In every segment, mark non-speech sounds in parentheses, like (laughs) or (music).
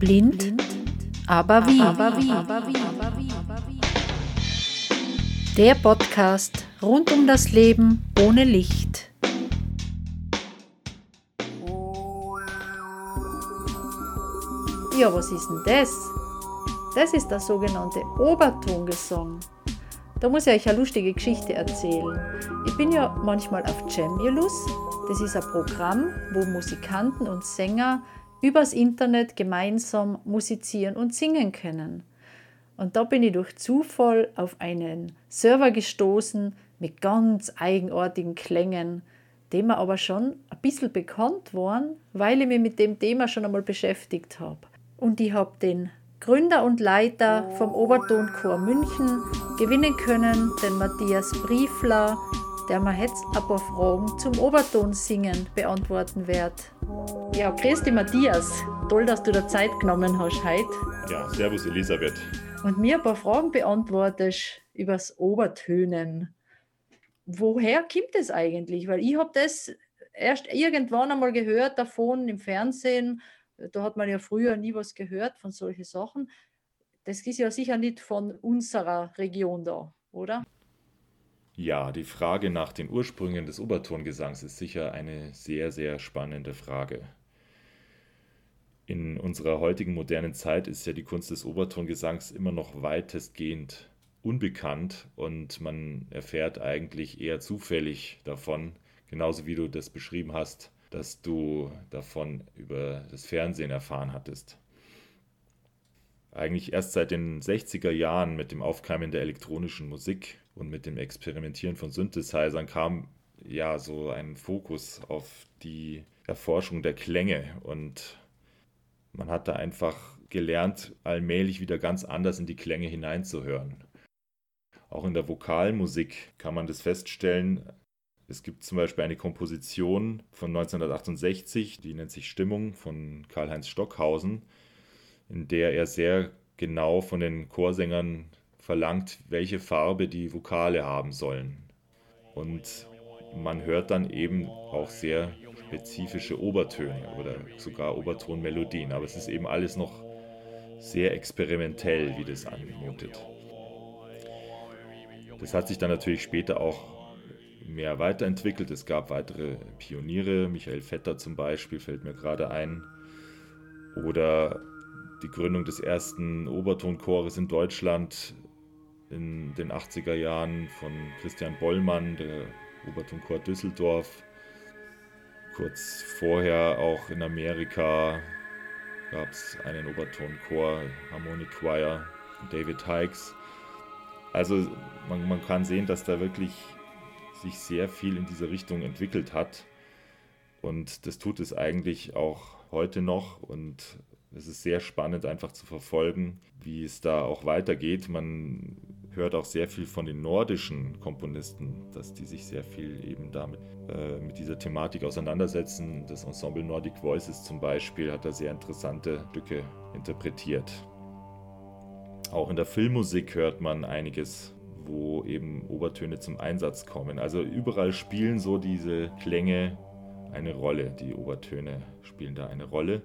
Blind, aber wie? Der Podcast rund um das Leben ohne Licht. Ja, was ist denn das? Das ist der sogenannte Obertongesang. Da muss ich euch eine lustige Geschichte erzählen. Ich bin ja manchmal auf Jamulus. Das ist ein Programm, wo Musikanten und Sänger übers Internet gemeinsam musizieren und singen können. Und da bin ich durch Zufall auf einen Server gestoßen mit ganz eigenartigen Klängen, dem mir aber schon ein bisschen bekannt waren, weil ich mich mit dem Thema schon einmal beschäftigt habe. Und ich habe den Gründer und Leiter vom Obertonchor München gewinnen können, den Matthias Briefler, der mir jetzt ein paar Fragen zum Oberton singen beantworten wird. Ja, grüß dich Matthias. Toll, dass du da Zeit genommen hast heute. Ja, servus Elisabeth. Und mir ein paar Fragen beantwortest übers Obertönen. Woher kommt das eigentlich? Weil ich habe das erst irgendwann einmal gehört davon im Fernsehen da hat man ja früher nie was gehört von solchen Sachen. Das ist ja sicher nicht von unserer Region da, oder? Ja, die Frage nach den Ursprüngen des Obertongesangs ist sicher eine sehr, sehr spannende Frage. In unserer heutigen modernen Zeit ist ja die Kunst des Obertongesangs immer noch weitestgehend unbekannt und man erfährt eigentlich eher zufällig davon, genauso wie du das beschrieben hast, dass du davon über das Fernsehen erfahren hattest. Eigentlich erst seit den 60er Jahren mit dem Aufkeimen der elektronischen Musik und mit dem Experimentieren von Synthesizern kam ja so ein Fokus auf die Erforschung der Klänge und man hat da einfach gelernt, allmählich wieder ganz anders in die Klänge hineinzuhören. Auch in der Vokalmusik kann man das feststellen, es gibt zum Beispiel eine Komposition von 1968, die nennt sich Stimmung von Karl-Heinz Stockhausen, in der er sehr genau von den Chorsängern verlangt, welche Farbe die Vokale haben sollen. Und man hört dann eben auch sehr spezifische Obertöne oder sogar Obertonmelodien. Aber es ist eben alles noch sehr experimentell, wie das anmutet. Das hat sich dann natürlich später auch mehr weiterentwickelt. Es gab weitere Pioniere, Michael Vetter zum Beispiel fällt mir gerade ein. Oder die Gründung des ersten Obertonchores in Deutschland in den 80er Jahren von Christian Bollmann, der Obertonchor Düsseldorf. Kurz vorher auch in Amerika gab es einen Obertonchor, Harmonic Choir, David Hikes. Also man, man kann sehen, dass da wirklich sich sehr viel in diese Richtung entwickelt hat. Und das tut es eigentlich auch heute noch. Und es ist sehr spannend einfach zu verfolgen, wie es da auch weitergeht. Man hört auch sehr viel von den nordischen Komponisten, dass die sich sehr viel eben damit äh, mit dieser Thematik auseinandersetzen. Das Ensemble Nordic Voices zum Beispiel hat da sehr interessante Stücke interpretiert. Auch in der Filmmusik hört man einiges wo eben Obertöne zum Einsatz kommen. Also überall spielen so diese Klänge eine Rolle. Die Obertöne spielen da eine Rolle.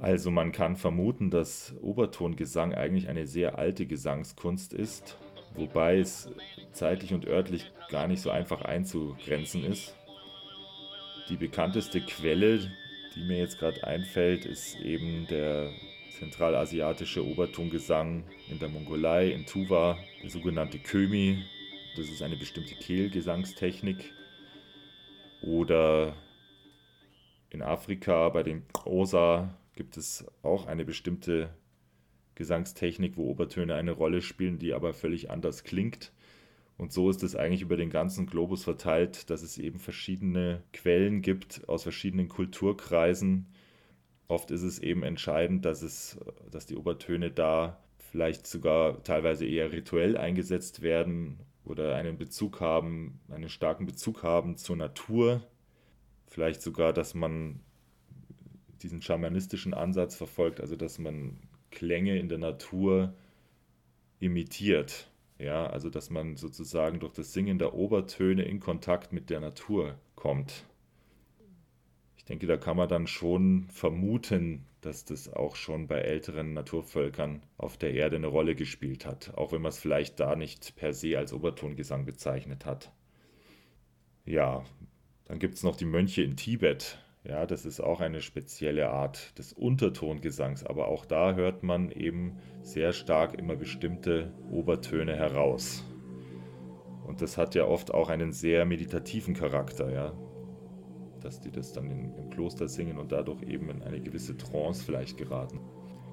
Also man kann vermuten, dass Obertongesang eigentlich eine sehr alte Gesangskunst ist, wobei es zeitlich und örtlich gar nicht so einfach einzugrenzen ist. Die bekannteste Quelle, die mir jetzt gerade einfällt, ist eben der zentralasiatische Obertongesang in der Mongolei, in Tuva, der sogenannte Kömi. Das ist eine bestimmte Kehlgesangstechnik. Oder in Afrika bei den Osa gibt es auch eine bestimmte Gesangstechnik, wo Obertöne eine Rolle spielen, die aber völlig anders klingt. Und so ist es eigentlich über den ganzen Globus verteilt, dass es eben verschiedene Quellen gibt aus verschiedenen Kulturkreisen, Oft ist es eben entscheidend, dass, es, dass die Obertöne da vielleicht sogar teilweise eher rituell eingesetzt werden oder einen Bezug haben, einen starken Bezug haben zur Natur. Vielleicht sogar, dass man diesen schamanistischen Ansatz verfolgt, also dass man Klänge in der Natur imitiert. Ja, also dass man sozusagen durch das Singen der Obertöne in Kontakt mit der Natur kommt. Ich denke, da kann man dann schon vermuten, dass das auch schon bei älteren Naturvölkern auf der Erde eine Rolle gespielt hat, auch wenn man es vielleicht da nicht per se als Obertongesang bezeichnet hat. Ja, dann gibt es noch die Mönche in Tibet. Ja, das ist auch eine spezielle Art des Untertongesangs, aber auch da hört man eben sehr stark immer bestimmte Obertöne heraus. Und das hat ja oft auch einen sehr meditativen Charakter, ja. Dass die das dann in, im Kloster singen und dadurch eben in eine gewisse Trance vielleicht geraten.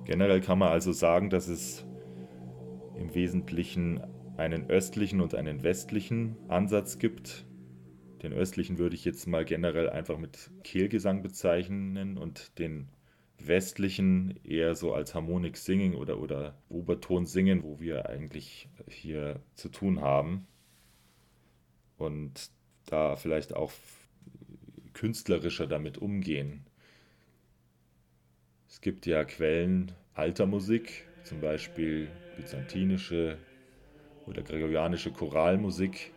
Generell kann man also sagen, dass es im Wesentlichen einen östlichen und einen westlichen Ansatz gibt. Den östlichen würde ich jetzt mal generell einfach mit Kehlgesang bezeichnen und den westlichen eher so als Harmonik Singing oder, oder Oberton singen, wo wir eigentlich hier zu tun haben und da vielleicht auch künstlerischer damit umgehen. Es gibt ja Quellen alter Musik, zum Beispiel byzantinische oder gregorianische Choralmusik,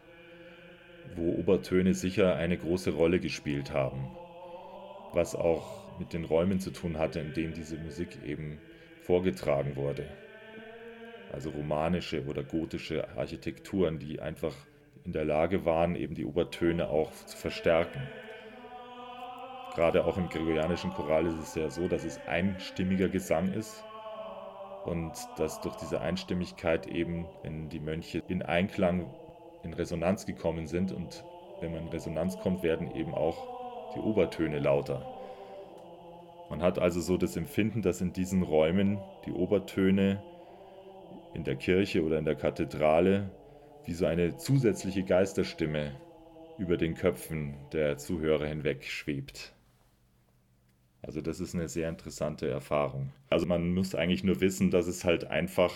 wo Obertöne sicher eine große Rolle gespielt haben, was auch mit den Räumen zu tun hatte, in denen diese Musik eben vorgetragen wurde. Also romanische oder gotische Architekturen, die einfach in der Lage waren, eben die Obertöne auch zu verstärken. Gerade auch im gregorianischen Choral ist es ja so, dass es einstimmiger Gesang ist und dass durch diese Einstimmigkeit eben, wenn die Mönche in Einklang, in Resonanz gekommen sind und wenn man in Resonanz kommt, werden eben auch die Obertöne lauter. Man hat also so das Empfinden, dass in diesen Räumen die Obertöne in der Kirche oder in der Kathedrale wie so eine zusätzliche Geisterstimme über den Köpfen der Zuhörer hinweg schwebt. Also das ist eine sehr interessante Erfahrung. Also man muss eigentlich nur wissen, dass es halt einfach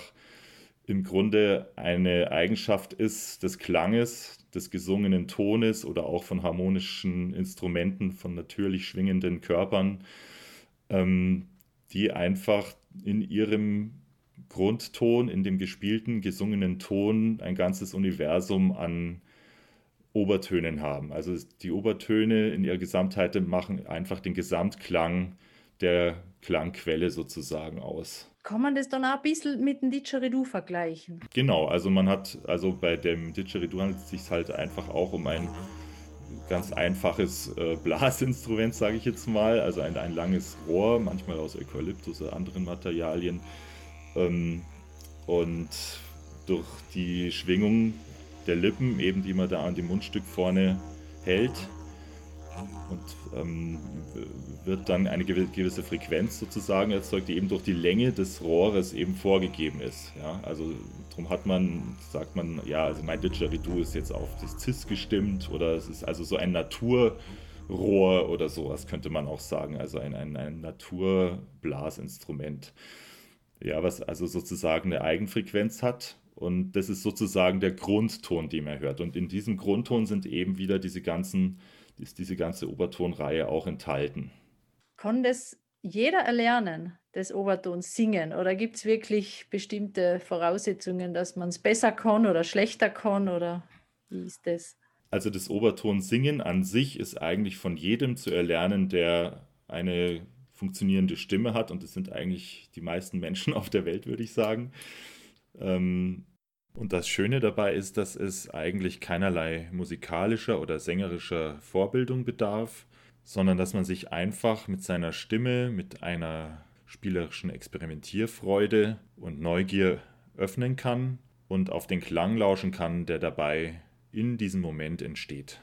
im Grunde eine Eigenschaft ist des Klanges, des gesungenen Tones oder auch von harmonischen Instrumenten, von natürlich schwingenden Körpern, ähm, die einfach in ihrem Grundton, in dem gespielten, gesungenen Ton ein ganzes Universum an Obertönen haben. Also die Obertöne in ihrer Gesamtheit machen einfach den Gesamtklang der Klangquelle sozusagen aus. Kann man das dann auch ein bisschen mit dem Didgeridoo vergleichen? Genau, also man hat, also bei dem Didgeridoo handelt es sich halt einfach auch um ein ganz einfaches äh, Blasinstrument, sage ich jetzt mal, also ein, ein langes Rohr, manchmal aus Eukalyptus oder anderen Materialien, ähm, und durch die Schwingung der Lippen, eben die man da an dem Mundstück vorne hält, und ähm, wird dann eine gewisse Frequenz sozusagen erzeugt, die eben durch die Länge des Rohres eben vorgegeben ist. Ja? Also darum hat man, sagt man, ja, also mein Didgeridoo ist jetzt auf das Cis gestimmt oder es ist also so ein Naturrohr oder sowas könnte man auch sagen, also ein, ein, ein Naturblasinstrument ja, was also sozusagen eine Eigenfrequenz hat. Und das ist sozusagen der Grundton, den man hört. Und in diesem Grundton sind eben wieder diese ganzen, ist diese ganze Obertonreihe auch enthalten. Kann das jeder erlernen, das Oberton singen? Oder gibt es wirklich bestimmte Voraussetzungen, dass man es besser kann oder schlechter kann? Oder wie ist das? Also das Oberton singen an sich ist eigentlich von jedem zu erlernen, der eine funktionierende Stimme hat und das sind eigentlich die meisten Menschen (laughs) auf der Welt, würde ich sagen. Ähm, und das Schöne dabei ist, dass es eigentlich keinerlei musikalischer oder sängerischer Vorbildung bedarf, sondern dass man sich einfach mit seiner Stimme, mit einer spielerischen Experimentierfreude und Neugier öffnen kann und auf den Klang lauschen kann, der dabei in diesem Moment entsteht.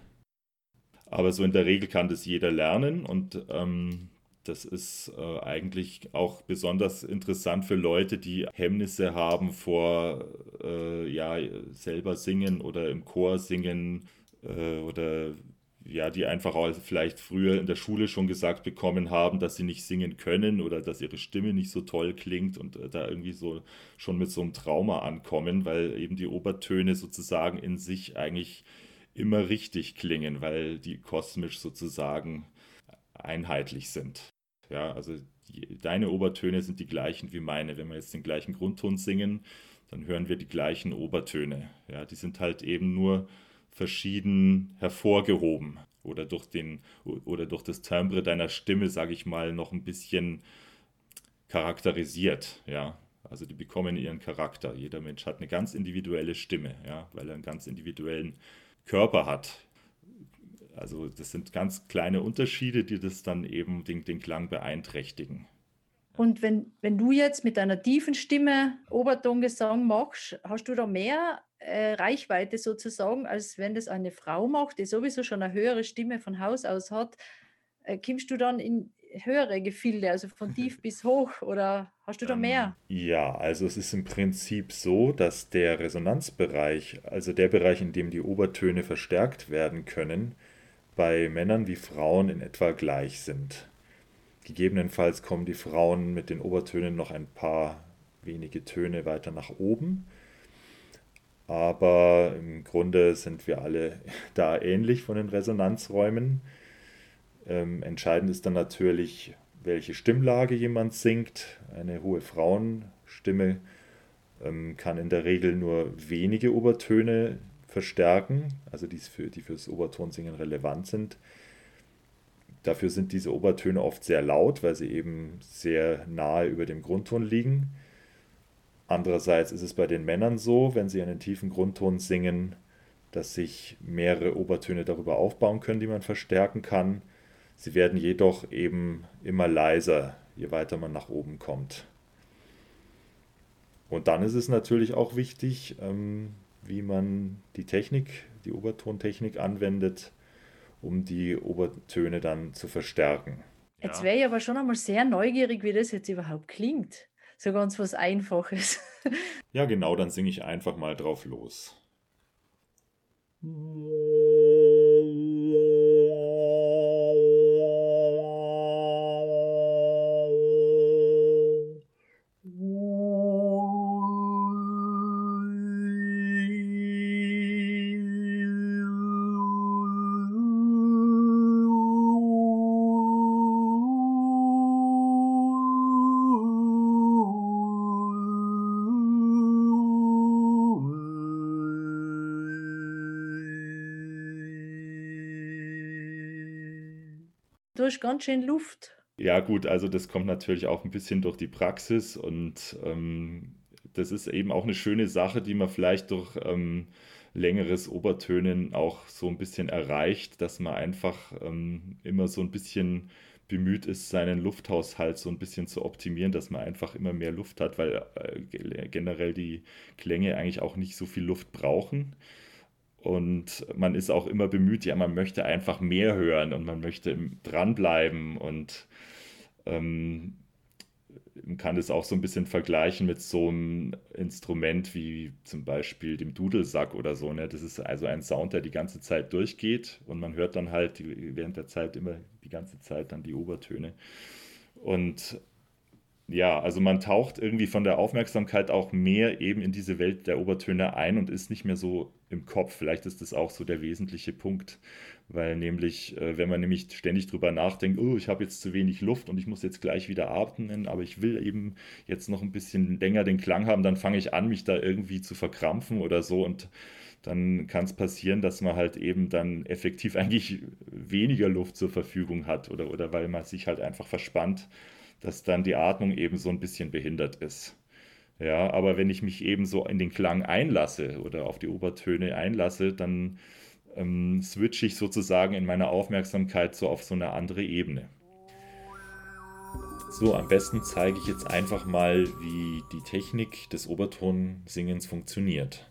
Aber so in der Regel kann das jeder lernen und ähm, das ist äh, eigentlich auch besonders interessant für Leute, die Hemmnisse haben vor äh, ja, selber singen oder im Chor singen äh, oder ja, die einfach auch vielleicht früher in der Schule schon gesagt bekommen haben, dass sie nicht singen können oder dass ihre Stimme nicht so toll klingt und äh, da irgendwie so schon mit so einem Trauma ankommen, weil eben die Obertöne sozusagen in sich eigentlich immer richtig klingen, weil die kosmisch sozusagen einheitlich sind. Ja, also die, deine Obertöne sind die gleichen wie meine. Wenn wir jetzt den gleichen Grundton singen, dann hören wir die gleichen Obertöne. Ja, die sind halt eben nur verschieden hervorgehoben. oder durch, den, oder durch das Timbre deiner Stimme, sage ich mal, noch ein bisschen charakterisiert. Ja? Also die bekommen ihren Charakter. Jeder Mensch hat eine ganz individuelle Stimme, ja? weil er einen ganz individuellen Körper hat. Also das sind ganz kleine Unterschiede, die das dann eben den, den Klang beeinträchtigen. Und wenn, wenn du jetzt mit deiner tiefen Stimme Obertongesang machst, hast du da mehr äh, Reichweite sozusagen, als wenn das eine Frau macht, die sowieso schon eine höhere Stimme von Haus aus hat. Äh, kommst du dann in höhere Gefilde, also von (laughs) tief bis hoch, oder hast du da mehr? Ähm, ja, also es ist im Prinzip so, dass der Resonanzbereich, also der Bereich, in dem die Obertöne verstärkt werden können, bei Männern wie Frauen in etwa gleich sind. Gegebenenfalls kommen die Frauen mit den Obertönen noch ein paar wenige Töne weiter nach oben. Aber im Grunde sind wir alle (laughs) da ähnlich von den Resonanzräumen. Ähm, entscheidend ist dann natürlich, welche Stimmlage jemand singt. Eine hohe Frauenstimme ähm, kann in der Regel nur wenige Obertöne verstärken, also die, für, die fürs Obertonsingen relevant sind. Dafür sind diese Obertöne oft sehr laut, weil sie eben sehr nahe über dem Grundton liegen. Andererseits ist es bei den Männern so, wenn sie einen tiefen Grundton singen, dass sich mehrere Obertöne darüber aufbauen können, die man verstärken kann. Sie werden jedoch eben immer leiser, je weiter man nach oben kommt. Und dann ist es natürlich auch wichtig, ähm, wie man die Technik, die Obertontechnik anwendet, um die Obertöne dann zu verstärken. Jetzt wäre ich aber schon einmal sehr neugierig, wie das jetzt überhaupt klingt. So ganz was Einfaches. Ja, genau, dann singe ich einfach mal drauf los. Hast ganz schön Luft. Ja, gut, also das kommt natürlich auch ein bisschen durch die Praxis und ähm, das ist eben auch eine schöne Sache, die man vielleicht durch ähm, längeres Obertönen auch so ein bisschen erreicht, dass man einfach ähm, immer so ein bisschen bemüht ist, seinen Lufthaushalt so ein bisschen zu optimieren, dass man einfach immer mehr Luft hat, weil äh, generell die Klänge eigentlich auch nicht so viel Luft brauchen. Und man ist auch immer bemüht, ja, man möchte einfach mehr hören und man möchte dranbleiben und ähm, man kann das auch so ein bisschen vergleichen mit so einem Instrument wie zum Beispiel dem Dudelsack oder so. Ne? Das ist also ein Sound, der die ganze Zeit durchgeht und man hört dann halt die, während der Zeit immer die ganze Zeit dann die Obertöne. Und ja, also man taucht irgendwie von der Aufmerksamkeit auch mehr eben in diese Welt der Obertöne ein und ist nicht mehr so im Kopf. Vielleicht ist das auch so der wesentliche Punkt, weil nämlich, äh, wenn man nämlich ständig drüber nachdenkt, oh, ich habe jetzt zu wenig Luft und ich muss jetzt gleich wieder atmen, aber ich will eben jetzt noch ein bisschen länger den Klang haben, dann fange ich an, mich da irgendwie zu verkrampfen oder so und dann kann es passieren, dass man halt eben dann effektiv (laughs) eigentlich weniger Luft zur Verfügung hat oder, oder weil man sich halt einfach verspannt dass dann die Atmung eben so ein bisschen behindert ist. Ja, aber wenn ich mich eben so in den Klang einlasse oder auf die Obertöne einlasse, dann ähm, switche ich sozusagen in meiner Aufmerksamkeit so auf so eine andere Ebene. So, am besten zeige ich jetzt einfach mal, wie die Technik des Obertonsingens funktioniert.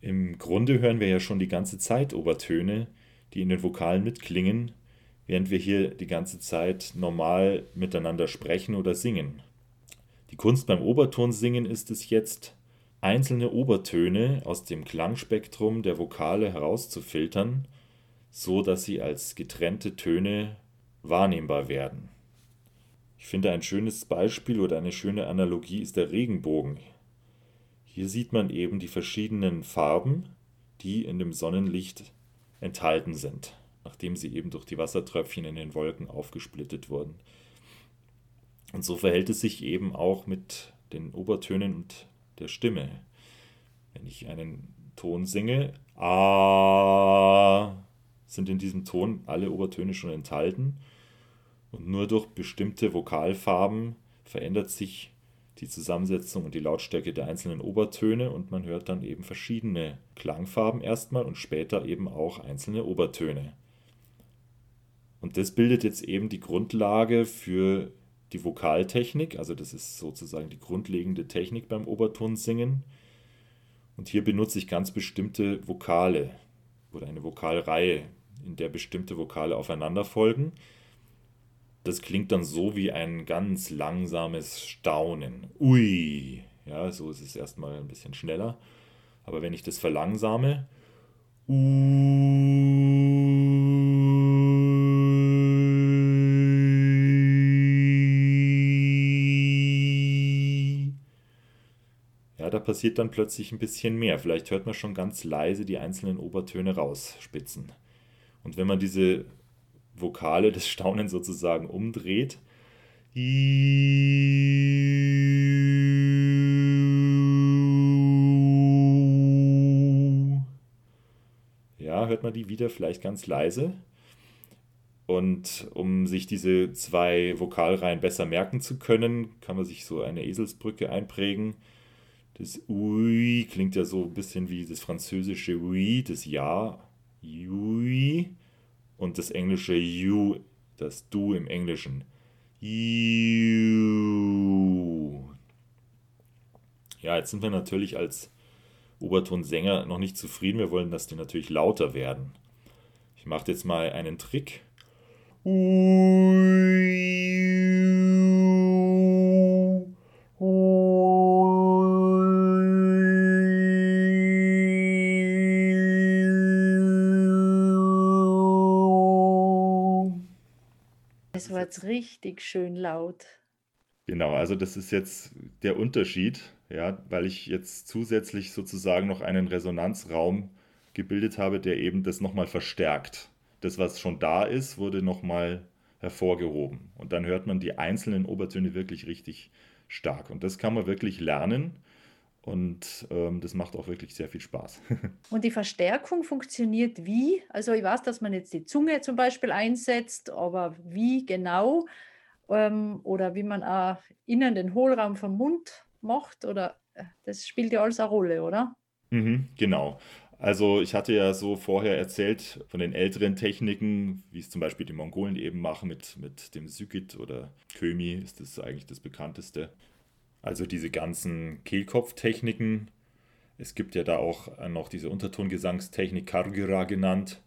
Im Grunde hören wir ja schon die ganze Zeit Obertöne, die in den Vokalen mitklingen während wir hier die ganze Zeit normal miteinander sprechen oder singen. Die Kunst beim Obertonsingen ist es jetzt, einzelne Obertöne aus dem Klangspektrum der Vokale herauszufiltern, so dass sie als getrennte Töne wahrnehmbar werden. Ich finde ein schönes Beispiel oder eine schöne Analogie ist der Regenbogen. Hier sieht man eben die verschiedenen Farben, die in dem Sonnenlicht enthalten sind nachdem sie eben durch die Wassertröpfchen in den Wolken aufgesplittet wurden. Und so verhält es sich eben auch mit den Obertönen und der Stimme. Wenn ich einen Ton singe, A, sind in diesem Ton alle Obertöne schon enthalten. Und nur durch bestimmte Vokalfarben verändert sich die Zusammensetzung und die Lautstärke der einzelnen Obertöne und man hört dann eben verschiedene Klangfarben erstmal und später eben auch einzelne Obertöne. Und das bildet jetzt eben die Grundlage für die Vokaltechnik, also das ist sozusagen die grundlegende Technik beim Obertonsingen. Und hier benutze ich ganz bestimmte Vokale oder eine Vokalreihe, in der bestimmte Vokale aufeinander folgen. Das klingt dann so wie ein ganz langsames Staunen. Ui. Ja, so ist es erstmal ein bisschen schneller. Aber wenn ich das verlangsame, ja, da passiert dann plötzlich ein bisschen mehr. Vielleicht hört man schon ganz leise die einzelnen Obertöne rausspitzen. Und wenn man diese Vokale des Staunens sozusagen umdreht. Ja, hört man die wieder vielleicht ganz leise. Und um sich diese zwei Vokalreihen besser merken zu können, kann man sich so eine Eselsbrücke einprägen. Das Ui klingt ja so ein bisschen wie das französische Oui, das Ja. Ui und das englische you, das du im Englischen. You. Ja, jetzt sind wir natürlich als Obertonsänger noch nicht zufrieden. Wir wollen, dass die natürlich lauter werden. Ich mache jetzt mal einen Trick. Jetzt richtig schön laut. Genau, also das ist jetzt der Unterschied, ja, weil ich jetzt zusätzlich sozusagen noch einen Resonanzraum gebildet habe, der eben das nochmal verstärkt. Das, was schon da ist, wurde nochmal hervorgehoben. Und dann hört man die einzelnen Obertöne wirklich richtig stark. Und das kann man wirklich lernen. Und ähm, das macht auch wirklich sehr viel Spaß. (laughs) Und die Verstärkung funktioniert wie? Also ich weiß, dass man jetzt die Zunge zum Beispiel einsetzt, aber wie genau? Ähm, oder wie man auch innen den Hohlraum vom Mund macht? Oder äh, das spielt ja alles eine Rolle, oder? Mhm, genau. Also ich hatte ja so vorher erzählt von den älteren Techniken, wie es zum Beispiel die Mongolen eben machen mit, mit dem Sygit oder Kömi ist das eigentlich das bekannteste. Also diese ganzen Kehlkopftechniken. Es gibt ja da auch noch diese Untertongesangstechnik Kargira genannt.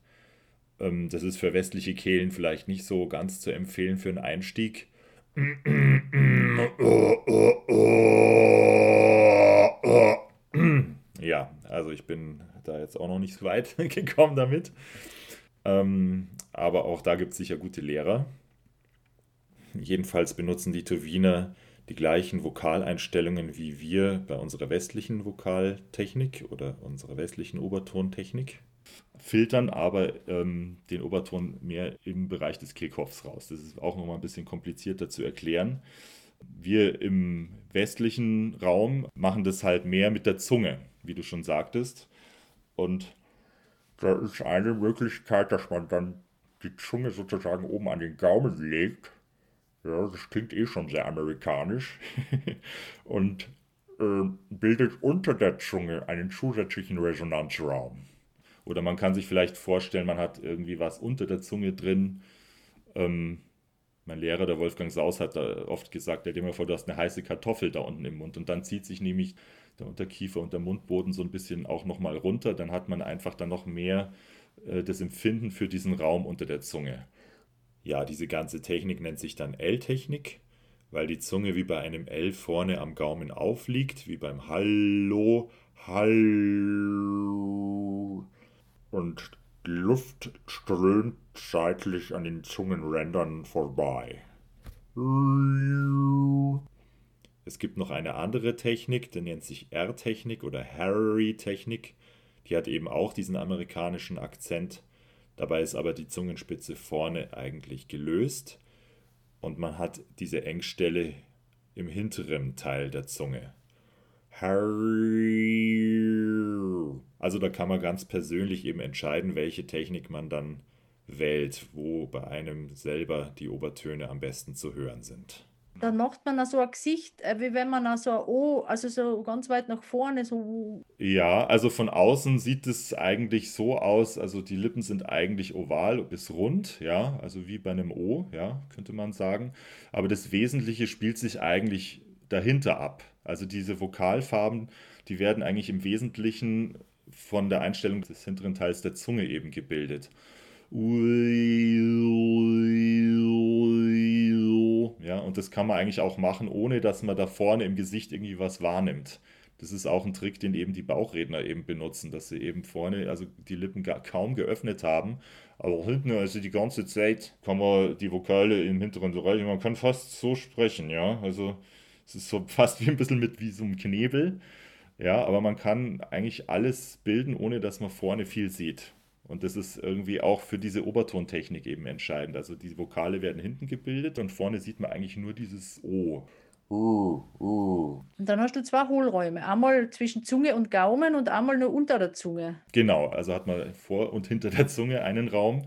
Ähm, das ist für westliche Kehlen vielleicht nicht so ganz zu empfehlen für einen Einstieg. Ja, also ich bin da jetzt auch noch nicht so weit (laughs) gekommen damit. Ähm, aber auch da gibt es sicher gute Lehrer. Jedenfalls benutzen die Tuwiner die gleichen Vokaleinstellungen wie wir bei unserer westlichen Vokaltechnik oder unserer westlichen Obertontechnik, filtern aber ähm, den Oberton mehr im Bereich des Kehlkopfs raus. Das ist auch nochmal ein bisschen komplizierter zu erklären. Wir im westlichen Raum machen das halt mehr mit der Zunge, wie du schon sagtest. Und da ist eine Möglichkeit, dass man dann die Zunge sozusagen oben an den Gaumen legt ja, das klingt eh schon sehr amerikanisch. (laughs) und äh, bildet unter der Zunge einen zusätzlichen Resonanzraum. Oder man kann sich vielleicht vorstellen, man hat irgendwie was unter der Zunge drin. Ähm, mein Lehrer, der Wolfgang Saus, hat da oft gesagt, stell dir mal vor, du hast eine heiße Kartoffel da unten im Mund und dann zieht sich nämlich der Unterkiefer und der Mundboden so ein bisschen auch nochmal runter. Dann hat man einfach dann noch mehr äh, das Empfinden für diesen Raum unter der Zunge. Ja, diese ganze Technik nennt sich dann L-Technik, weil die Zunge wie bei einem L vorne am Gaumen aufliegt, wie beim Hallo, Hallo. Und die Luft strömt seitlich an den Zungenrändern vorbei. Es gibt noch eine andere Technik, die nennt sich R-Technik oder Harry-Technik. Die hat eben auch diesen amerikanischen Akzent. Dabei ist aber die Zungenspitze vorne eigentlich gelöst und man hat diese Engstelle im hinteren Teil der Zunge. Also da kann man ganz persönlich eben entscheiden, welche Technik man dann wählt, wo bei einem selber die Obertöne am besten zu hören sind. Dann macht man so ein Gesicht, äh, wie wenn man so ein O, also so ganz weit nach vorne, so. Ja, also von außen sieht es eigentlich so aus, also die Lippen sind eigentlich oval bis rund, ja, also wie bei einem O, ja, könnte man sagen. Aber das Wesentliche spielt sich eigentlich dahinter ab. Also diese Vokalfarben, die werden eigentlich im Wesentlichen von der Einstellung des hinteren Teils der Zunge eben gebildet. Ja, und das kann man eigentlich auch machen, ohne dass man da vorne im Gesicht irgendwie was wahrnimmt. Das ist auch ein Trick, den eben die Bauchredner eben benutzen, dass sie eben vorne, also die Lippen kaum geöffnet haben, aber hinten, also die ganze Zeit, kann man die Vokale im hinteren Bereich, man kann fast so sprechen, ja. Also es ist so (laughs) fast wie ein bisschen mit wie so einem Knebel. Ja, aber man kann eigentlich alles bilden, ohne dass man vorne viel sieht. Und das ist irgendwie auch für diese Obertontechnik eben entscheidend. Also die Vokale werden hinten gebildet und vorne sieht man eigentlich nur dieses O. Uh, uh. Und dann hast du zwei Hohlräume. Einmal zwischen Zunge und Gaumen und einmal nur unter der Zunge. Genau, also hat man vor und hinter der Zunge einen Raum.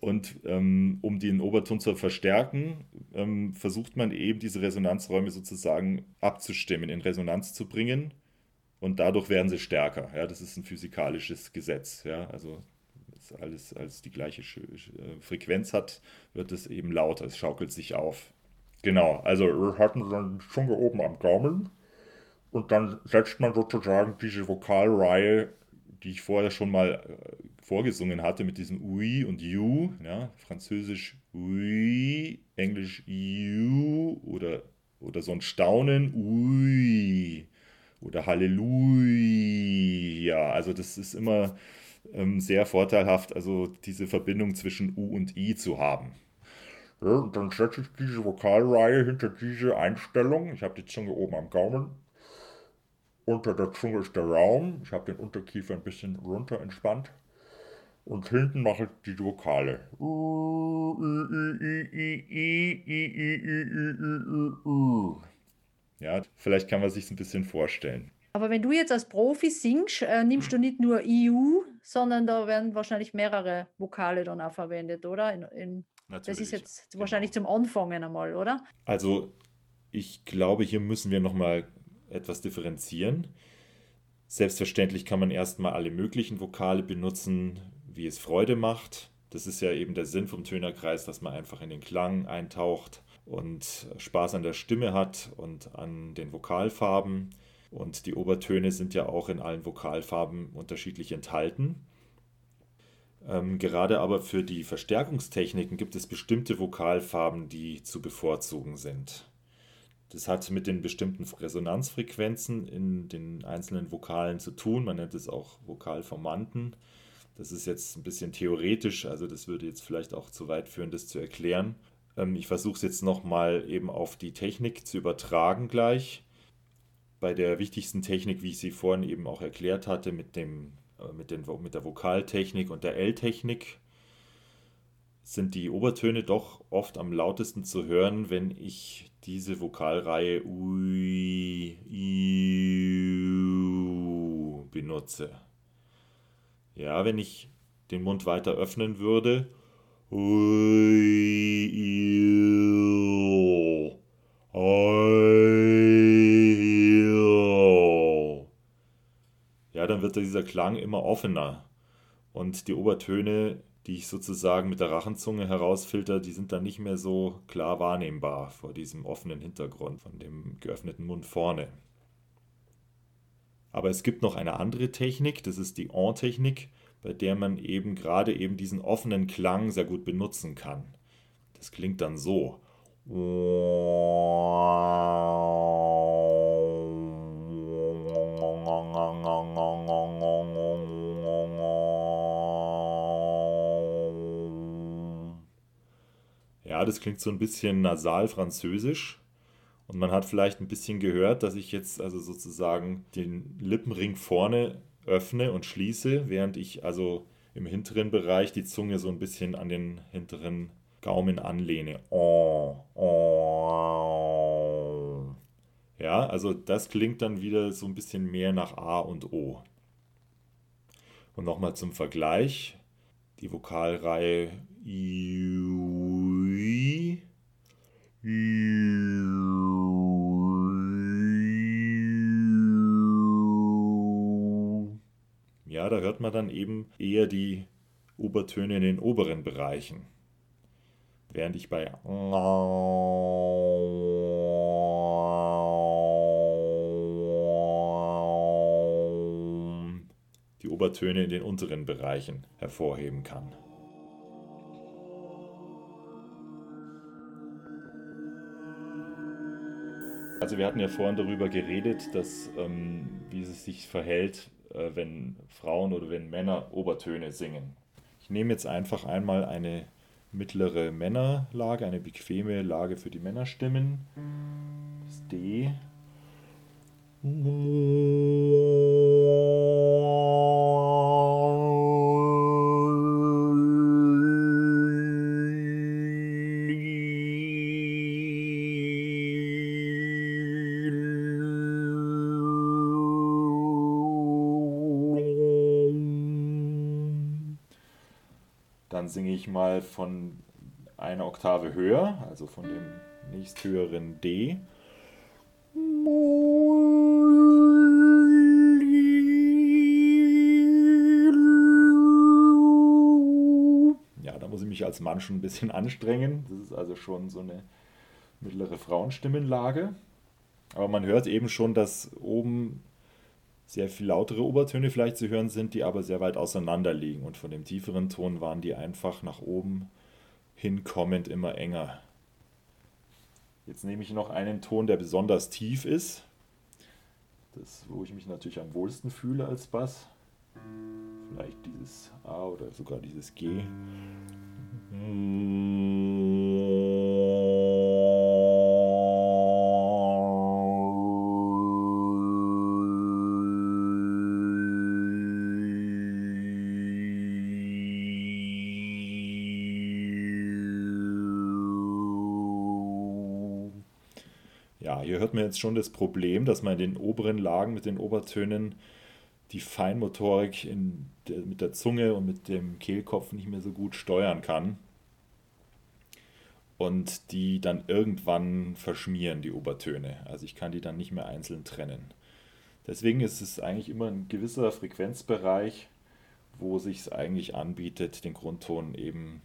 Und ähm, um den Oberton zu verstärken, ähm, versucht man eben diese Resonanzräume sozusagen abzustimmen, in Resonanz zu bringen. Und dadurch werden sie stärker. Ja, das ist ein physikalisches Gesetz. Ja, also alles als die gleiche äh, Frequenz hat, wird es eben lauter. Es schaukelt sich auf. Genau, also wir hatten dann die Zunge oben am Gaumen und dann setzt man sozusagen diese Vokalreihe, die ich vorher schon mal äh, vorgesungen hatte, mit diesem Ui und You, ja, französisch Ui, englisch You oder, oder so ein Staunen, Ui oder Halleluja. Also das ist immer ähm, sehr vorteilhaft, also diese Verbindung zwischen U und I zu haben. Ja, und dann setze ich diese Vokalreihe hinter diese Einstellung. Ich habe die Zunge oben am Gaumen. Unter der Zunge ist der Raum. Ich habe den Unterkiefer ein bisschen runter entspannt. Und hinten mache ich die Vokale. Ja, vielleicht kann man sich ein bisschen vorstellen. Aber wenn du jetzt als Profi singst, äh, nimmst du nicht nur EU, sondern da werden wahrscheinlich mehrere Vokale dann auch verwendet, oder? In, in, das ist jetzt genau. wahrscheinlich zum Anfangen einmal, oder? Also ich glaube, hier müssen wir nochmal etwas differenzieren. Selbstverständlich kann man erstmal alle möglichen Vokale benutzen, wie es Freude macht. Das ist ja eben der Sinn vom Tönerkreis, dass man einfach in den Klang eintaucht und Spaß an der Stimme hat und an den Vokalfarben. Und die Obertöne sind ja auch in allen Vokalfarben unterschiedlich enthalten. Ähm, gerade aber für die Verstärkungstechniken gibt es bestimmte Vokalfarben, die zu bevorzugen sind. Das hat mit den bestimmten Resonanzfrequenzen in den einzelnen Vokalen zu tun. Man nennt es auch Vokalformanten. Das ist jetzt ein bisschen theoretisch, also das würde jetzt vielleicht auch zu weit führen, das zu erklären. Ähm, ich versuche es jetzt nochmal eben auf die Technik zu übertragen gleich bei der wichtigsten Technik, wie ich sie vorhin eben auch erklärt hatte, mit, dem, äh, mit, den, mit der Vokaltechnik und der L-Technik, sind die Obertöne doch oft am lautesten zu hören, wenn ich diese Vokalreihe Ui, benutze. Ja, wenn ich den Mund weiter öffnen würde, Ui, Iu, dann wird dieser Klang immer offener. Und die Obertöne, die ich sozusagen mit der Rachenzunge herausfilter, die sind dann nicht mehr so klar wahrnehmbar vor diesem offenen Hintergrund von dem geöffneten Mund vorne. Aber es gibt noch eine andere Technik, das ist die On-Technik, bei der man eben gerade eben diesen offenen Klang sehr gut benutzen kann. Das klingt dann so. Das klingt so ein bisschen nasal französisch. Und man hat vielleicht ein bisschen gehört, dass ich jetzt also sozusagen den Lippenring vorne öffne und schließe, während ich also im hinteren Bereich die Zunge so ein bisschen an den hinteren Gaumen anlehne. Oh, oh. Ja, also das klingt dann wieder so ein bisschen mehr nach A und O. Und nochmal zum Vergleich. Die Vokalreihe I, Ja, da hört man dann eben eher die Obertöne in den oberen Bereichen. Während ich bei die Obertöne in den unteren Bereichen hervorheben kann. Also wir hatten ja vorhin darüber geredet, dass ähm, wie es sich verhält, äh, wenn Frauen oder wenn Männer Obertöne singen. Ich nehme jetzt einfach einmal eine mittlere Männerlage, eine bequeme Lage für die Männerstimmen. Das D. ich mal von einer Oktave höher, also von dem nächsthöheren D. Ja, da muss ich mich als Mann schon ein bisschen anstrengen. Das ist also schon so eine mittlere Frauenstimmenlage. Aber man hört eben schon, dass oben sehr viel lautere Obertöne vielleicht zu hören sind, die aber sehr weit auseinander liegen. Und von dem tieferen Ton waren die einfach nach oben hinkommend immer enger. Jetzt nehme ich noch einen Ton, der besonders tief ist. Das, wo ich mich natürlich am wohlsten fühle als Bass. Vielleicht dieses A oder sogar dieses G. hier man jetzt schon das Problem, dass man in den oberen Lagen mit den Obertönen die Feinmotorik der, mit der Zunge und mit dem Kehlkopf nicht mehr so gut steuern kann. Und die dann irgendwann verschmieren, die Obertöne. Also ich kann die dann nicht mehr einzeln trennen. Deswegen ist es eigentlich immer ein gewisser Frequenzbereich, wo sich es eigentlich anbietet, den Grundton eben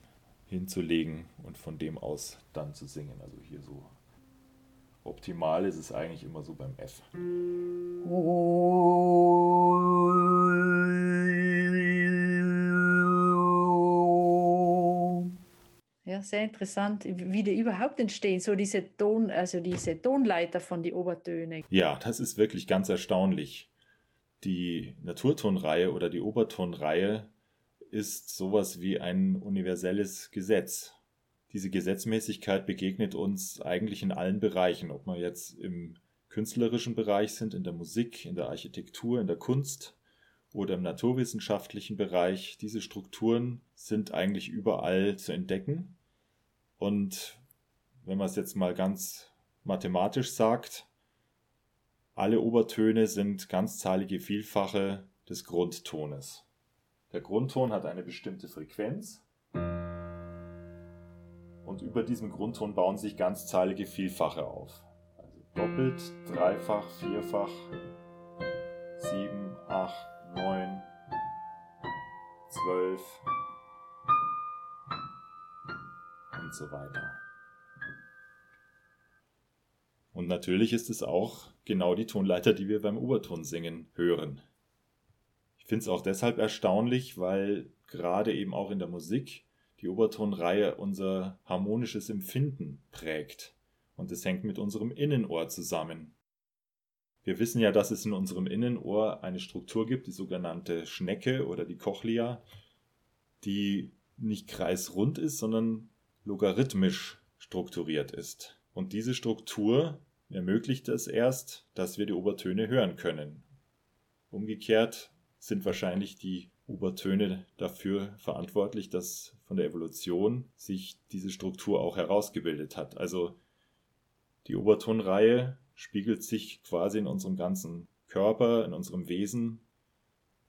hinzulegen und von dem aus dann zu singen. Also hier so Optimal ist es eigentlich immer so beim F. Ja, sehr interessant, wie die überhaupt entstehen, so diese Ton, also diese Tonleiter von die Obertöne. Ja, das ist wirklich ganz erstaunlich. Die Naturtonreihe oder die Obertonreihe ist sowas wie ein universelles Gesetz diese Gesetzmäßigkeit begegnet uns eigentlich in allen Bereichen, ob wir jetzt im künstlerischen Bereich sind, in der Musik, in der Architektur, in der Kunst oder im naturwissenschaftlichen Bereich. Diese Strukturen sind eigentlich überall zu entdecken. Und wenn man es jetzt mal ganz mathematisch sagt, alle Obertöne sind ganzzahlige Vielfache des Grundtones. Der Grundton hat eine bestimmte Frequenz und über diesem Grundton bauen sich ganzzahlige Vielfache auf. Also doppelt, dreifach, vierfach, sieben, acht, neun, zwölf und so weiter. Und natürlich ist es auch genau die Tonleiter, die wir beim Oberton singen hören. Ich finde es auch deshalb erstaunlich, weil gerade eben auch in der Musik die Obertonreihe unser harmonisches Empfinden prägt. Und es hängt mit unserem Innenohr zusammen. Wir wissen ja, dass es in unserem Innenohr eine Struktur gibt, die sogenannte Schnecke oder die Cochlea, die nicht kreisrund ist, sondern logarithmisch strukturiert ist. Und diese Struktur ermöglicht es erst, dass wir die Obertöne hören können. Umgekehrt sind wahrscheinlich die Obertöne dafür verantwortlich, dass von der Evolution sich diese Struktur auch herausgebildet hat. Also die Obertonreihe spiegelt sich quasi in unserem ganzen Körper, in unserem Wesen.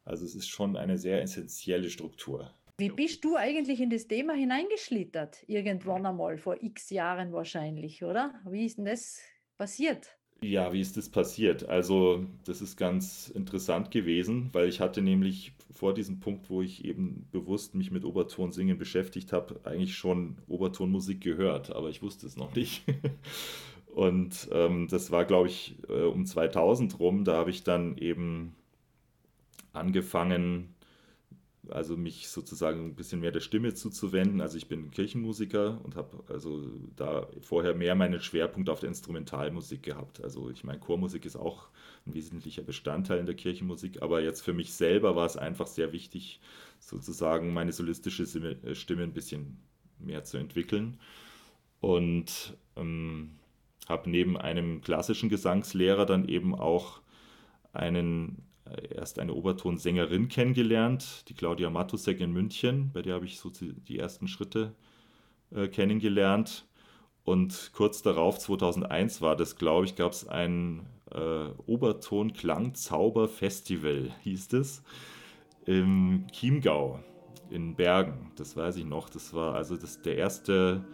Also es ist schon eine sehr essentielle Struktur. Wie bist du eigentlich in das Thema hineingeschlittert? Irgendwann einmal, vor x Jahren wahrscheinlich, oder? Wie ist denn das passiert? Ja, wie ist das passiert? Also, das ist ganz interessant gewesen, weil ich hatte nämlich vor diesem Punkt, wo ich eben bewusst mich mit Obertonsingen beschäftigt habe, eigentlich schon Obertonmusik gehört, aber ich wusste es noch nicht. (laughs) Und ähm, das war, glaube ich, äh, um 2000 rum, da habe ich dann eben angefangen, also mich sozusagen ein bisschen mehr der Stimme zuzuwenden. Also ich bin Kirchenmusiker und habe also da vorher mehr meinen Schwerpunkt auf der Instrumentalmusik gehabt. Also ich meine, Chormusik ist auch ein wesentlicher Bestandteil in der Kirchenmusik, aber jetzt für mich selber war es einfach sehr wichtig, sozusagen meine solistische äh, Stimme ein bisschen mehr zu entwickeln. Und ähm, habe neben einem klassischen Gesangslehrer dann eben auch einen erst eine Obertonsängerin kennengelernt, die Claudia Matusek in München, bei der habe ich so die ersten Schritte äh, kennengelernt. Und kurz darauf, 2001 war das, glaube ich, gab es ein äh, Oberton-Klang-Zauber-Festival, (laughs) hieß es, im Chiemgau in Bergen. Das weiß ich noch. Das war also das, der erste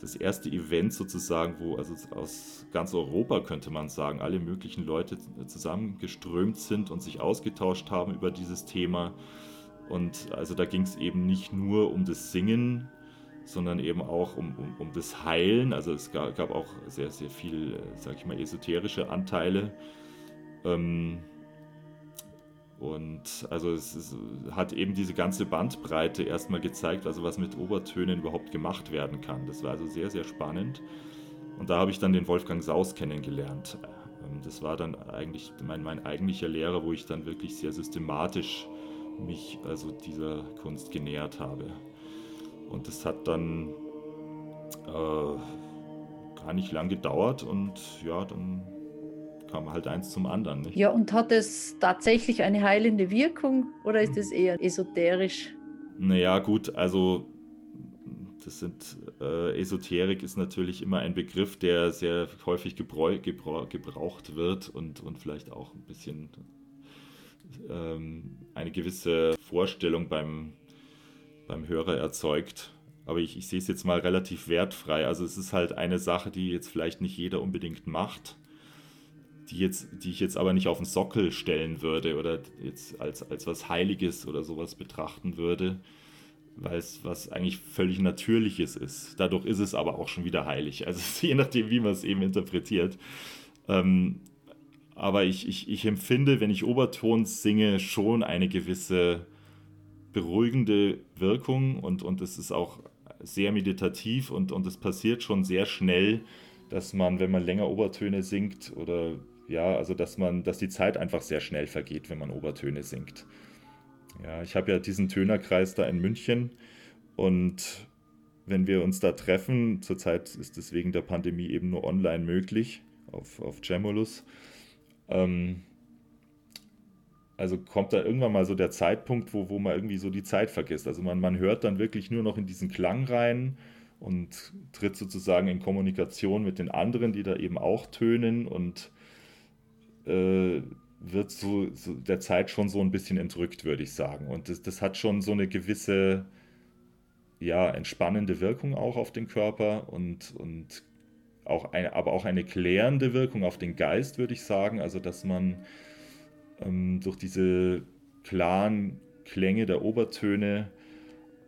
das erste Event sozusagen, wo also aus ganz Europa könnte man sagen, alle möglichen Leute zusammengeströmt sind und sich ausgetauscht haben über dieses Thema. Und also da ging es eben nicht nur um das Singen, sondern eben auch um, um, um das Heilen. Also es gab, gab auch sehr, sehr viel, äh, sag ich mal, esoterische Anteile. Ähm, und also es, es, hat eben diese ganze Bandbreite erstmal gezeigt, also was mit Obertönen überhaupt gemacht werden kann. Das war also sehr, sehr spannend. Und da habe ich dann den Wolfgang Saus kennengelernt. Ähm, das war dann eigentlich mein, mein eigentlicher Lehrer, wo ich dann wirklich sehr systematisch mich also dieser Kunst genähert habe. Und das hat dann äh, gar nicht lang gedauert und ja, dann kam halt eins zum anderen. Nicht? Ja, und hat es tatsächlich eine heilende Wirkung oder ist es eher esoterisch? Naja, gut, also das sind, äh, Esoterik ist natürlich immer ein Begriff, der sehr häufig gebrauch, gebrauch, gebraucht wird und, und vielleicht auch ein bisschen ähm, eine gewisse Vorstellung beim, beim Hörer erzeugt. Aber ich, ich sehe es jetzt mal relativ wertfrei. Also es ist halt eine Sache, die jetzt vielleicht nicht jeder unbedingt macht die, jetzt, die ich jetzt aber nicht auf den Sockel stellen würde oder jetzt als, als was Heiliges oder sowas betrachten würde, weil es was eigentlich völlig Natürliches ist. Dadurch ist es aber auch schon wieder heilig. Also (laughs) je nachdem, wie man es eben interpretiert. Ähm, aber ich, ich, ich empfinde, wenn ich Obertons singe, schon eine gewisse beruhigende Wirkung und, und es ist auch sehr meditativ und, und es passiert schon sehr schnell, dass man, wenn man länger Obertöne singt oder ja, also dass man, dass die Zeit einfach sehr schnell vergeht, wenn man Obertöne singt. Ja, ich habe ja diesen Tönerkreis da in München und wenn wir uns da treffen, zurzeit ist es wegen der Pandemie eben nur online möglich auf, auf Gemulus. Ähm, also kommt da irgendwann mal so der Zeitpunkt, wo, wo man irgendwie so die Zeit vergisst. Also man, man hört dann wirklich nur noch in diesen Klang rein und tritt sozusagen in Kommunikation mit den anderen, die da eben auch tönen und äh, wird so, so, der Zeit schon so ein bisschen entrückt, würde ich sagen. Und das, das hat schon so eine gewisse, ja, entspannende Wirkung auch auf den Körper und, und auch eine, aber auch eine klärende Wirkung auf den Geist, würde ich sagen. Also, dass man ähm, durch diese klaren Klänge der Obertöne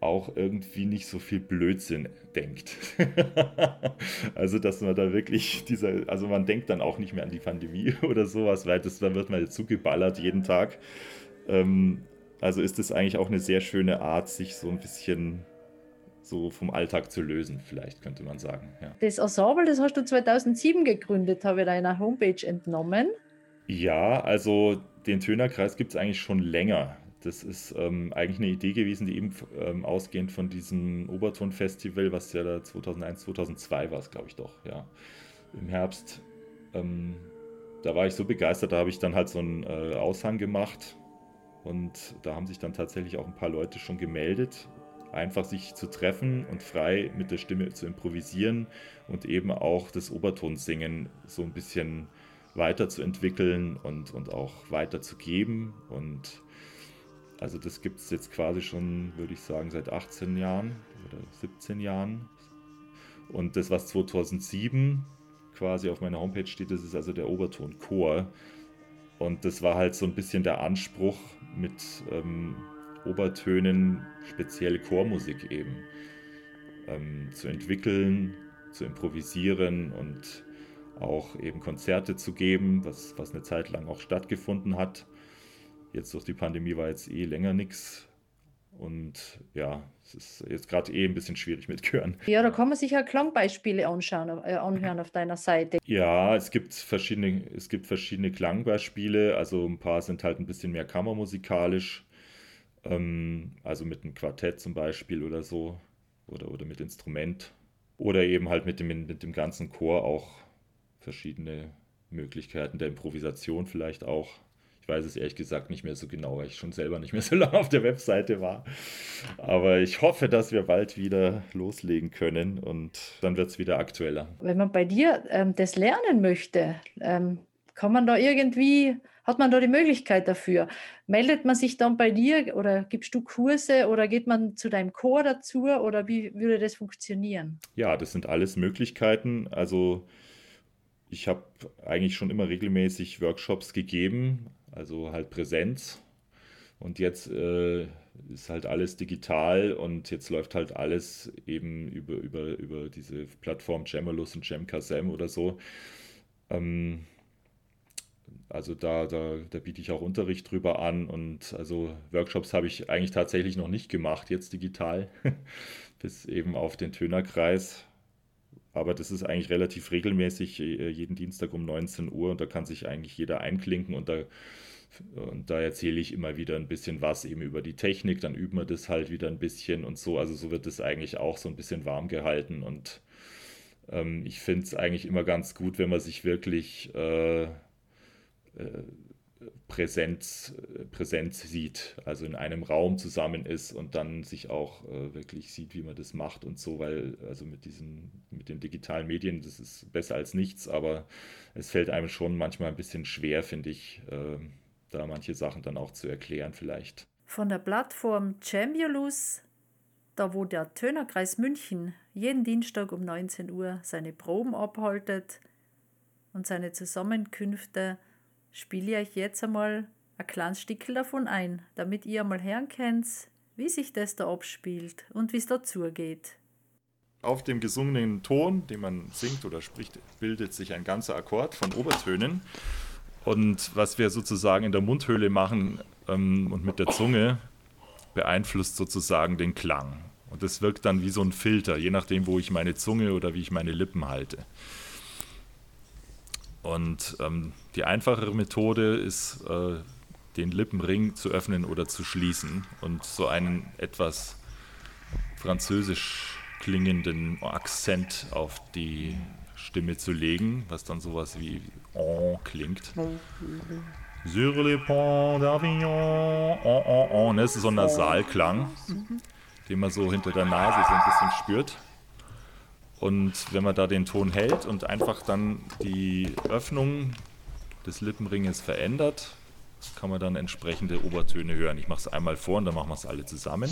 auch irgendwie nicht so viel Blödsinn denkt. (laughs) also, dass man da wirklich dieser, also man denkt dann auch nicht mehr an die Pandemie (laughs) oder sowas, weil das, da wird man jetzt zugeballert jeden Tag. Ähm, also ist es eigentlich auch eine sehr schöne Art, sich so ein bisschen so vom Alltag zu lösen, vielleicht könnte man sagen. Ja. Das Ensemble, das hast du 2007 gegründet, habe ich deiner Homepage entnommen. Ja, also den Tönerkreis gibt es eigentlich schon länger. Das ist ähm, eigentlich eine Idee gewesen, die eben ähm, ausgehend von diesem Oberton-Festival, was ja da 2001, 2002 war es, glaube ich doch, ja, im Herbst. Ähm, da war ich so begeistert, da habe ich dann halt so einen äh, Aushang gemacht und da haben sich dann tatsächlich auch ein paar Leute schon gemeldet. einfach sich zu treffen und frei mit der Stimme zu improvisieren und eben auch das Obertonsingen so ein bisschen weiterzuentwickeln und, und auch weiterzugeben. Und also das gibt es jetzt quasi schon, würde ich sagen, seit 18 Jahren oder 17 Jahren. Und das, was 2007 quasi auf meiner Homepage steht, das ist also der Obertonchor. Und das war halt so ein bisschen der Anspruch mit ähm, Obertönen, speziell Chormusik eben, ähm, zu entwickeln, zu improvisieren und auch eben Konzerte zu geben, was, was eine Zeit lang auch stattgefunden hat. Jetzt durch die Pandemie war jetzt eh länger nichts. Und ja, es ist jetzt gerade eh ein bisschen schwierig mit Chören. Ja, da kann man sich ja Klangbeispiele anschauen, äh, anhören auf deiner Seite. Ja, es gibt verschiedene, es gibt verschiedene Klangbeispiele. Also ein paar sind halt ein bisschen mehr kammermusikalisch. Ähm, also mit einem Quartett zum Beispiel oder so. Oder, oder mit Instrument. Oder eben halt mit dem, mit dem ganzen Chor auch verschiedene Möglichkeiten der Improvisation vielleicht auch. Ich weiß es ehrlich gesagt nicht mehr so genau, weil ich schon selber nicht mehr so (laughs) lange auf der Webseite war. Aber ich hoffe, dass wir bald wieder loslegen können und dann wird es wieder aktueller. Wenn man bei dir ähm, das lernen möchte, ähm, kann man da irgendwie, hat man da die Möglichkeit dafür? Meldet man sich dann bei dir oder gibst du Kurse oder geht man zu deinem Chor dazu oder wie würde das funktionieren? Ja, das sind alles Möglichkeiten. Also ich habe eigentlich schon immer regelmäßig Workshops gegeben, also halt Präsenz. Und jetzt äh, ist halt alles digital und jetzt läuft halt alles eben über, über, über diese Plattform Jammerlus und Jamkasem oder so. Ähm, also da, da, da biete ich auch Unterricht drüber an und also Workshops habe ich eigentlich tatsächlich noch nicht gemacht, jetzt digital, (laughs) bis eben auf den Tönerkreis. Aber das ist eigentlich relativ regelmäßig, äh, jeden Dienstag um 19 Uhr und da kann sich eigentlich jeder einklinken und da, und da erzähle ich immer wieder ein bisschen was eben über die Technik, dann üben wir das halt wieder ein bisschen und so. Also so wird es eigentlich auch so ein bisschen warm gehalten und ähm, ich finde es eigentlich immer ganz gut, wenn man sich wirklich äh, äh, Präsenz, Präsenz sieht, also in einem Raum zusammen ist und dann sich auch äh, wirklich sieht, wie man das macht und so, weil also mit diesen, mit den digitalen Medien, das ist besser als nichts, aber es fällt einem schon manchmal ein bisschen schwer, finde ich, äh, da manche Sachen dann auch zu erklären vielleicht. Von der Plattform Chambiolus, da wo der Tönerkreis München jeden Dienstag um 19 Uhr seine Proben abhaltet und seine Zusammenkünfte spiele ich euch jetzt einmal ein kleines Stückchen davon ein, damit ihr einmal hören könnt, wie sich das da abspielt und wie es da zugeht. Auf dem gesungenen Ton, den man singt oder spricht, bildet sich ein ganzer Akkord von Obertönen. Und was wir sozusagen in der Mundhöhle machen ähm, und mit der Zunge, beeinflusst sozusagen den Klang. Und das wirkt dann wie so ein Filter, je nachdem, wo ich meine Zunge oder wie ich meine Lippen halte. Und ähm, die einfachere Methode ist, äh, den Lippenring zu öffnen oder zu schließen und so einen etwas französisch klingenden Akzent auf die Stimme zu legen, was dann sowas wie on klingt. Sur les ponts d'Avignon, on, on, on. Das ist so ein Nasalklang, den man so hinter der Nase so ein bisschen spürt. Und wenn man da den Ton hält und einfach dann die Öffnung des Lippenringes verändert, kann man dann entsprechende Obertöne hören. Ich mache es einmal vor und dann machen wir es alle zusammen.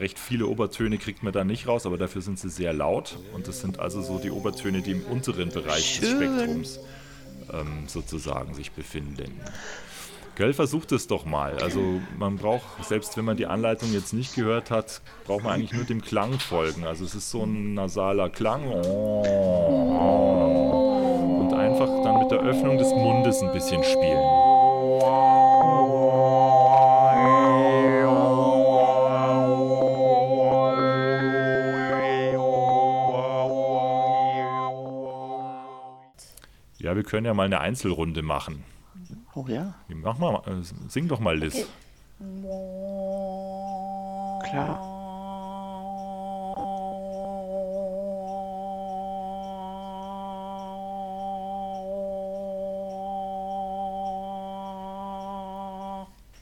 Recht viele Obertöne kriegt man da nicht raus, aber dafür sind sie sehr laut. Und das sind also so die Obertöne, die im unteren Bereich Schön. des Spektrums ähm, sozusagen sich befinden. Göll versucht es doch mal. Also man braucht, selbst wenn man die Anleitung jetzt nicht gehört hat, braucht man eigentlich nur dem Klang folgen. Also es ist so ein nasaler Klang. Und einfach dann mit der Öffnung des Mundes ein bisschen spielen. Wir können ja mal eine Einzelrunde machen. Oh ja. Mach mal, äh, sing doch mal, Liz. Okay. Klar.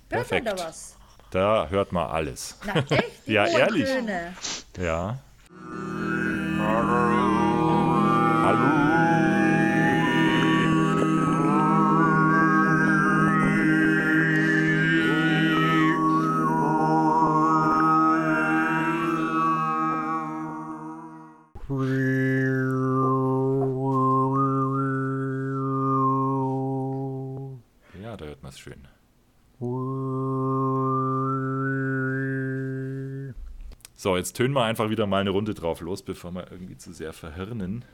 Perfekt. Hört man da was? Da hört man alles. Na echt? (laughs) Ja, ehrlich. Töne. Ja. Hallo. So, jetzt tönen wir einfach wieder mal eine Runde drauf los, bevor wir irgendwie zu sehr verhirnen.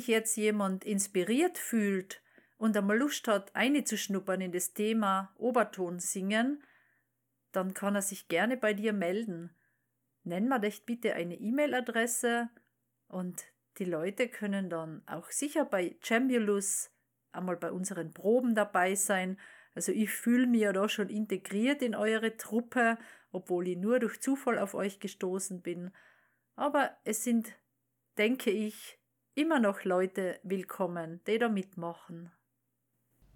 Sich jetzt jemand inspiriert fühlt und einmal Lust hat, einzuschnuppern in das Thema Oberton singen, dann kann er sich gerne bei dir melden. Nenn mir dich bitte eine E-Mail-Adresse und die Leute können dann auch sicher bei Cembulus einmal bei unseren Proben dabei sein. Also ich fühle mich ja da schon integriert in eure Truppe, obwohl ich nur durch Zufall auf euch gestoßen bin. Aber es sind, denke ich, immer noch Leute willkommen, die da mitmachen.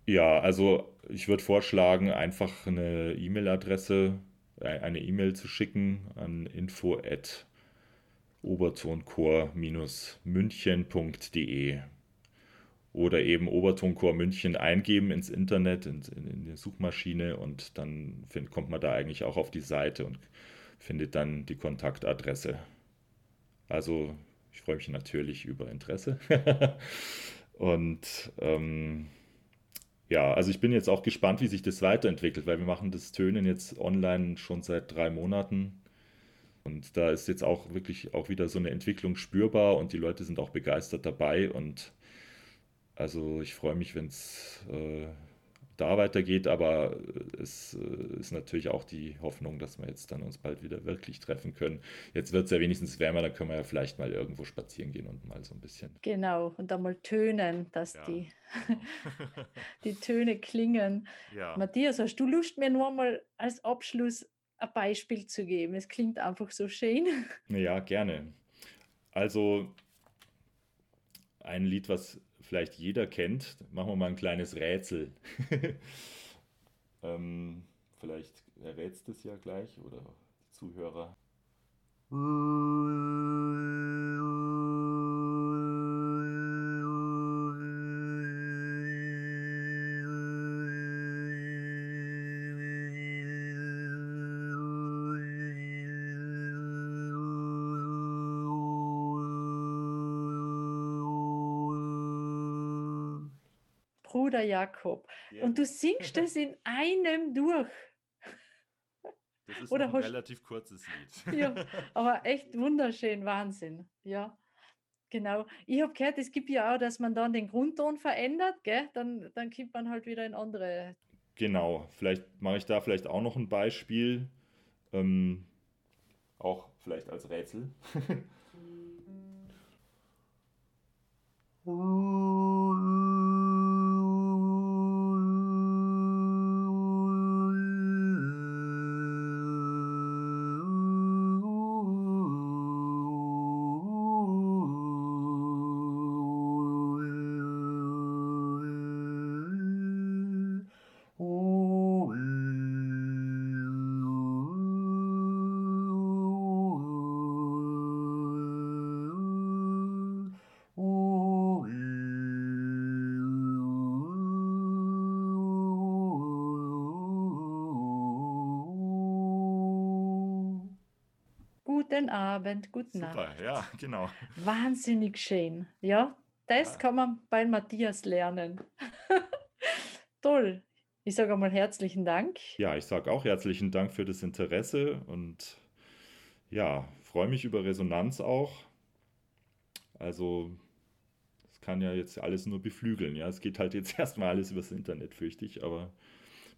Ja, also ich würde vorschlagen, einfach eine E-Mail-Adresse, äh, eine E-Mail zu schicken an info at obertonchor-münchen.de oder eben Obertonchor München eingeben ins Internet, in, in, in die Suchmaschine und dann find, kommt man da eigentlich auch auf die Seite und findet dann die Kontaktadresse. Also ich freue mich natürlich über Interesse. (laughs) und ähm, ja, also ich bin jetzt auch gespannt, wie sich das weiterentwickelt, weil wir machen das Tönen jetzt online schon seit drei Monaten. Und da ist jetzt auch wirklich auch wieder so eine Entwicklung spürbar und die Leute sind auch begeistert dabei. Und also ich freue mich, wenn es äh, da weitergeht, aber es äh, ist natürlich auch die Hoffnung, dass wir jetzt dann uns bald wieder wirklich treffen können. Jetzt wird es ja wenigstens wärmer, dann können wir ja vielleicht mal irgendwo spazieren gehen und mal so ein bisschen. Genau, und dann mal tönen, dass ja. die, (laughs) die Töne klingen. Ja. Matthias, hast du Lust, mir nur mal als Abschluss ein Beispiel zu geben? Es klingt einfach so schön. Ja, gerne. Also ein Lied, was vielleicht jeder kennt. Machen wir mal ein kleines Rätsel. (laughs) ähm, vielleicht errätst es ja gleich oder die Zuhörer. Bruder Jakob. Ja. Und du singst es in einem durch. Das ist Oder ein relativ kurzes Lied. ja, (laughs) aber echt wunderschön, Wahnsinn. Ja, genau. Ich habe gehört, es gibt ja auch, dass man dann den Grundton verändert, gell? Dann, dann kommt man halt wieder in andere. Genau, vielleicht mache ich da vielleicht auch noch ein Beispiel. Ähm, auch vielleicht als Rätsel. (laughs) Abend, gute Nacht. Super, ja, (laughs) genau. Wahnsinnig schön. Ja, das Ja. kann man bei Matthias lernen. (laughs) Toll. Ich sage einmal herzlichen Dank. Ja, ich sage auch herzlichen Dank für das Interesse und ja, freue mich über Resonanz auch. Also, es kann ja jetzt alles nur beflügeln. Ja, es geht halt jetzt (laughs) erstmal alles übers Internet, fürchte ich, aber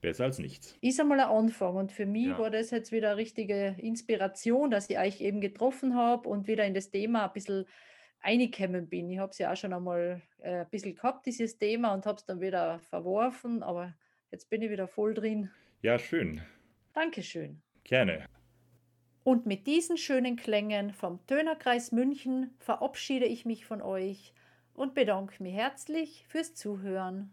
besser als nichts. Ist einmal ein Anfang und für mich Ja. war das jetzt wieder eine richtige Inspiration, dass ich euch eben getroffen habe und wieder in das Thema ein bisschen reingekommen bin. Ich habe es ja auch schon einmal äh, ein bisschen gehabt, dieses Thema, und habe es dann wieder verworfen, aber jetzt bin ich wieder voll drin. Ja, schön. Dankeschön. Gerne. Und mit diesen schönen Klängen vom Tönerkreis München verabschiede ich mich von euch und bedanke mich herzlich fürs Zuhören.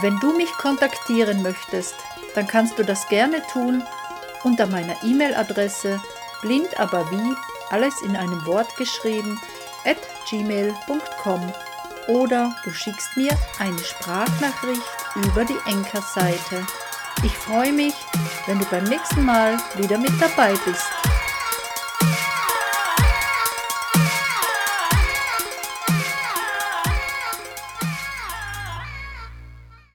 Wenn du mich kontaktieren möchtest, dann kannst du das gerne tun unter meiner E-Mail-Adresse blind aber wie alles in einem Wort geschrieben at gmail.com oder du schickst mir eine Sprachnachricht über die Enker-Seite. Ich freue mich, wenn du beim nächsten Mal wieder mit dabei bist.